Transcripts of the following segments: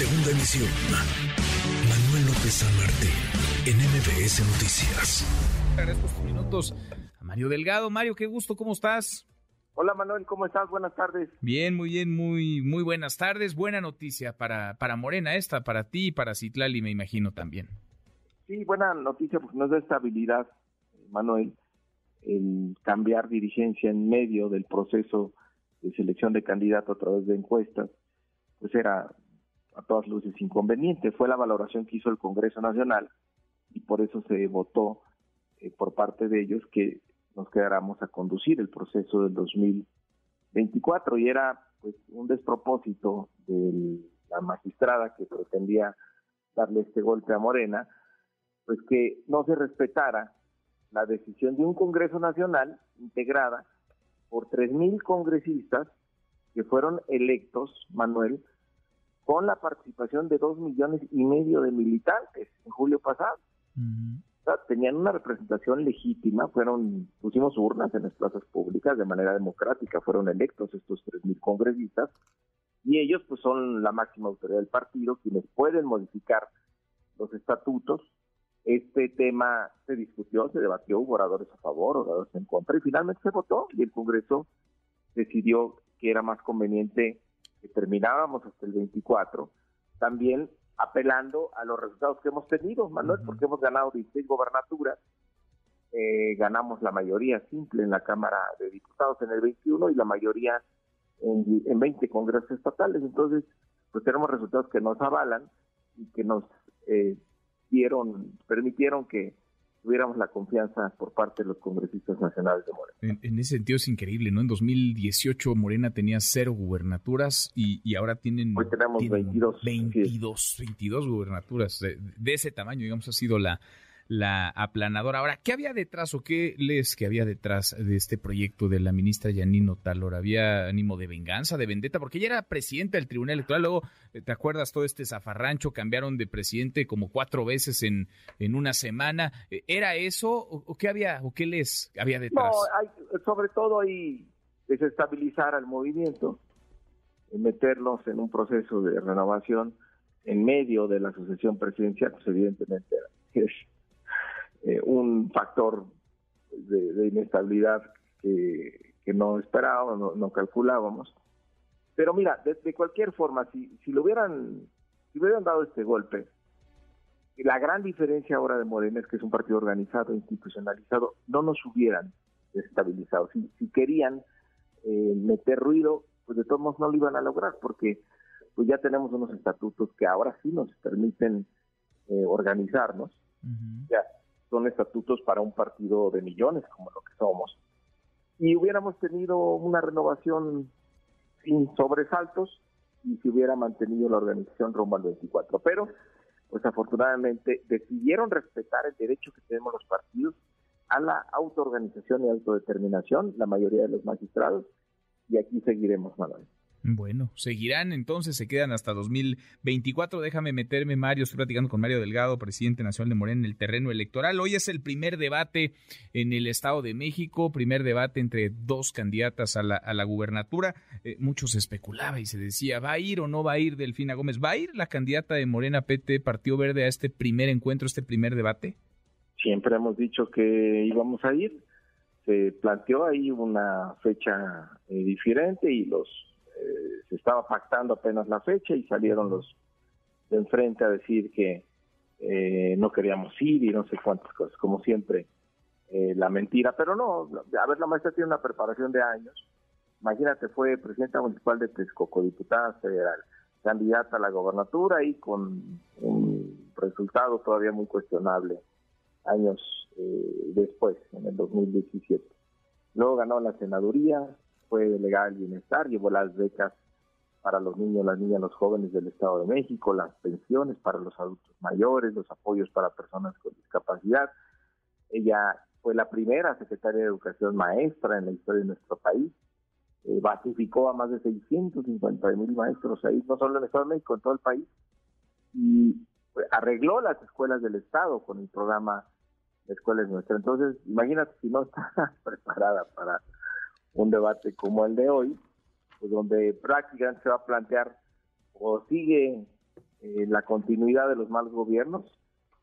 Segunda emisión. Manuel López San Martín, en MBS Noticias. Agradezco estos minutos a Mario Delgado. Mario, qué gusto, ¿cómo estás? Hola Manuel, ¿cómo estás? Buenas tardes. Bien, muy bien, muy, muy buenas tardes. Buena noticia para, para Morena esta, para ti y para Citlali, me imagino también. Sí, buena noticia porque nos da estabilidad, Manuel, el cambiar dirigencia en medio del proceso de selección de candidato a través de encuestas, pues era a todas luces inconveniente. Fue la valoración que hizo el Congreso Nacional y por eso se votó eh, por parte de ellos que nos quedáramos a conducir el proceso del 2024 y era pues un despropósito de la magistrada que pretendía darle este golpe a Morena, pues que no se respetara la decisión de un Congreso Nacional integrada por 3.000 congresistas que fueron electos, Manuel, con la participación de dos millones y medio de militantes en julio pasado. tenían una representación legítima, fueron, pusimos urnas en las plazas públicas de manera democrática, fueron electos estos 3.000 congresistas y ellos pues son la máxima autoridad del partido, quienes pueden modificar los estatutos. Este tema se discutió, se debatió, hubo oradores a favor, oradores en contra y finalmente se votó y el Congreso decidió que era más conveniente que terminábamos hasta el 24, también apelando a los resultados que hemos tenido, Manuel, porque hemos ganado 16 gobernaturas, eh, ganamos la mayoría simple en la Cámara de Diputados en el 21 y la mayoría en, en 20 congresos estatales. Entonces, pues tenemos resultados que nos avalan y que nos eh, dieron, permitieron que tuviéramos la confianza por parte de los congresistas nacionales de Morena. En, ese sentido es increíble, ¿no? En 2018 Morena tenía cero gubernaturas y, y ahora tienen... Hoy tenemos 22. 22, 22 gubernaturas. De, de, ese tamaño, digamos, ha sido la, la aplanadora. Ahora, ¿qué había detrás o qué lees que había detrás de este proyecto de la ministra Yanino Talor? ¿Había ánimo de venganza, de vendetta? Porque ella era presidenta del Tribunal Electoral, luego, eh, ¿te acuerdas todo este zafarrancho? Cambiaron de presidente como cuatro veces en, en una semana. Eh, ¿Era eso o, qué había o qué lees había detrás? No, hay, sobre todo hay desestabilizar al movimiento, meterlos en un proceso de renovación en medio de la sucesión presidencial, pues evidentemente es eh, un factor de, inestabilidad que, no esperábamos, no, calculábamos. Pero mira, de, cualquier forma, si, si lo hubieran, si hubieran dado este golpe, la gran diferencia ahora de Morena es que es un partido organizado, institucionalizado, no nos hubieran desestabilizado. Si, si querían eh, meter ruido, pues de todos modos no lo iban a lograr, porque pues ya tenemos unos estatutos que ahora sí nos permiten eh, organizarnos. Ya son estatutos para un partido de millones como lo que somos. Y hubiéramos tenido una renovación sin sobresaltos y se hubiera mantenido la organización rumbo al 24. Pero, pues afortunadamente decidieron respetar el derecho que tenemos los partidos a la autoorganización y autodeterminación, la mayoría de los magistrados, y aquí seguiremos, Manuel. Bueno, seguirán entonces, se quedan hasta 2024. Déjame meterme, Mario. Estoy platicando con Mario Delgado, presidente nacional de Morena, en el terreno electoral. Hoy es el primer debate en el Estado de México, primer debate entre dos candidatas a la, a la gubernatura. Eh, mucho se especulaba y se decía, ¿va a ir o no va a ir Delfina Gómez? ¿Va a ir la candidata de Morena PT, Partido Verde, a este primer encuentro, este primer debate? Siempre hemos dicho que íbamos a ir. Se planteó ahí una fecha eh, diferente y los eh, se estaba pactando apenas la fecha y salieron los de enfrente a decir que eh, no queríamos ir y no sé cuántas cosas, como siempre, eh, la mentira, pero no, a ver, la maestra tiene una preparación de años, imagínate, fue presidenta municipal de Texcoco, diputada federal, candidata a la gobernatura y con un resultado todavía muy cuestionable años después, en el 2017. Luego ganó la senaduría, fue delegada del bienestar, llevó las becas para los niños, las niñas, los jóvenes del Estado de México, las pensiones para los adultos mayores, los apoyos para personas con discapacidad. Ella fue la primera secretaria de Educación maestra en la historia de nuestro país. Eh, basificó a más de 650 mil maestros ahí, no solo en el Estado de México, en todo el país. Y arregló las escuelas del Estado con el programa de Escuelas Nuestra. Entonces, imagínate si no está preparada para un debate como el de hoy, pues donde prácticamente se va a plantear o sigue eh, la continuidad de los malos gobiernos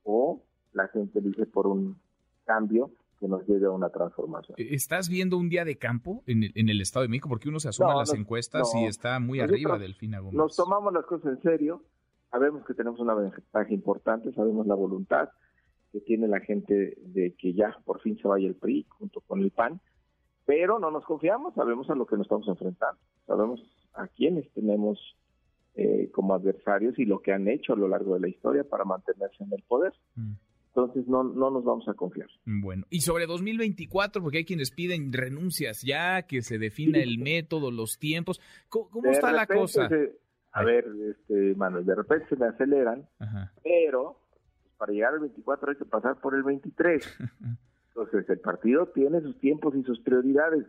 o la gente dice por un cambio que nos lleve a una transformación. Eh, ¿Estás viendo un día de campo en el, en el Estado de México? Porque uno se asoma a las encuestas y está muy arriba del Gómez. Nos tomamos las cosas en serio, sabemos que tenemos una ventaja importante, sabemos la voluntad que tiene la gente de que ya por fin se vaya el PRI junto con el PAN, pero no nos confiamos, sabemos a lo que nos estamos enfrentando, sabemos a quiénes tenemos eh, como adversarios y lo que han hecho a lo largo de la historia para mantenerse en el poder. Mm. Entonces no, no nos vamos a confiar. Bueno, y sobre 2024, porque hay quienes piden renuncias ya, que se defina el método, los tiempos. ¿Cómo, está la cosa? a ver, este, Manuel, de repente se me aceleran, pero pues, para llegar al 24 hay que pasar por el 23. Entonces el partido tiene sus tiempos y sus prioridades.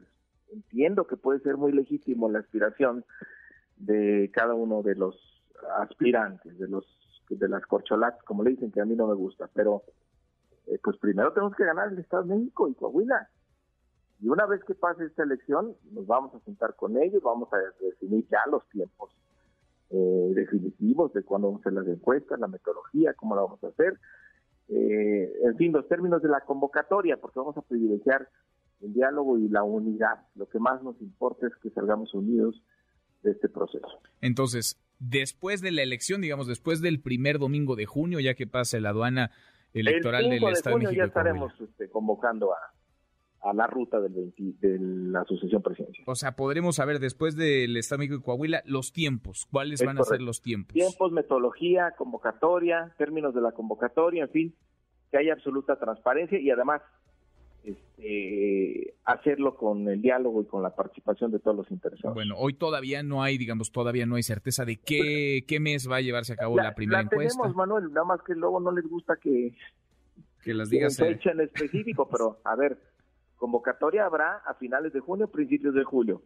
Entiendo que puede ser muy legítimo la aspiración de cada uno de los aspirantes, de los de las corcholatas, como le dicen, que a mí no me gusta, pero eh, pues primero tenemos que ganar el Estado de México y Coahuila. Y una vez que pase esta elección, nos vamos a sentar con ellos, vamos a definir ya los tiempos eh, definitivos de cuándo vamos a hacer las encuestas, la metodología, cómo la vamos a hacer, eh, en fin, los términos de la convocatoria, porque vamos a privilegiar el diálogo y la unidad. Lo que más nos importa es que salgamos unidos de este proceso. Entonces, después de la elección, digamos, después del primer domingo de junio, ya que pase la aduana electoral del Estado de, México. Ya estaremos este, convocando a, la ruta del de la Asociación Presidencial. O sea, podremos saber después del Estado de México y Coahuila los tiempos. ¿Cuáles van a ser los tiempos? Tiempos, metodología, convocatoria, términos de la convocatoria, en fin, que haya absoluta transparencia y además este, hacerlo con el diálogo y con la participación de todos los interesados. Bueno, hoy todavía no hay, digamos, todavía no hay certeza de qué, qué mes va a llevarse a cabo la, primera la encuesta. Tenemos, Manuel, nada más que luego no les gusta que, que las digas. fecha en específico, pero a ver, convocatoria habrá a finales de junio, principios de julio.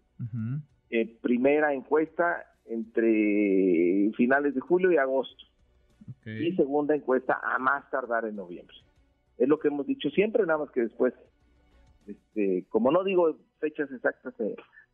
Eh, primera encuesta entre finales de julio y agosto. Y segunda encuesta a más tardar en noviembre. Es lo que hemos dicho siempre, nada más que después, este, como no digo fechas exactas,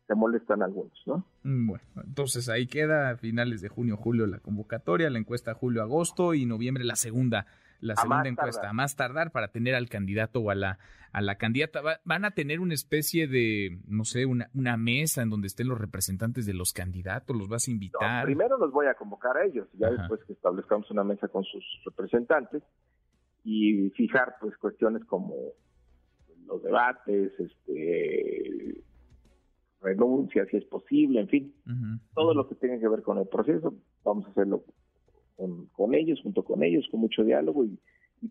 se, molestan algunos, ¿no? Mm, bueno, entonces ahí queda finales de junio, julio la convocatoria, la encuesta julio, agosto y noviembre la segunda la segunda encuesta, a más tardar para tener al candidato o a la, a la candidata. van a tener una especie de, no sé, una, una mesa en donde estén los representantes de los candidatos, los vas a invitar. primero los voy a convocar a ellos, ya después que establezcamos una mesa con sus representantes, y fijar pues cuestiones como los debates, este renuncia si es posible, en fin, todo lo que tenga que ver con el proceso, vamos a hacerlo con, ellos, junto con ellos, con mucho diálogo y,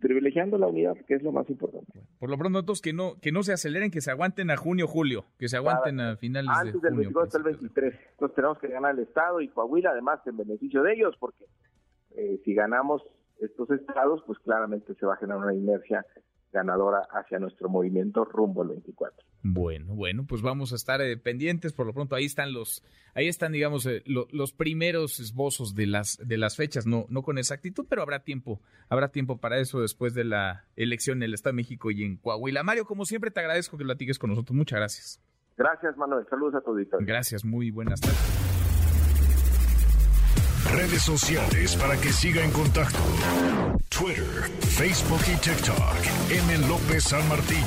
privilegiando la unidad, que es lo más importante. Por lo pronto, entonces, que no, que no se aceleren, que se aguanten a junio, julio, que se aguanten a finales de junio. Antes del 22 hasta el 23. Entonces tenemos que ganar el Estado y Coahuila, además, en beneficio de ellos, porque eh, si ganamos estos estados, pues claramente se va a generar una inercia ganadora hacia nuestro movimiento rumbo al 24. Bueno, bueno, pues vamos a estar eh, pendientes. Por lo pronto ahí están los, ahí están, digamos, eh, los primeros esbozos de las de las fechas, no no con exactitud, pero habrá tiempo, habrá tiempo para eso después de la elección en el Estado de México y en Coahuila. Mario, como siempre, te agradezco que lo platiques con nosotros. Muchas gracias. Gracias, Manuel. Saludos a tu auditorio. Gracias, muy buenas tardes. Redes sociales para que siga en contacto: Twitter, Facebook y TikTok. M. López San Martín.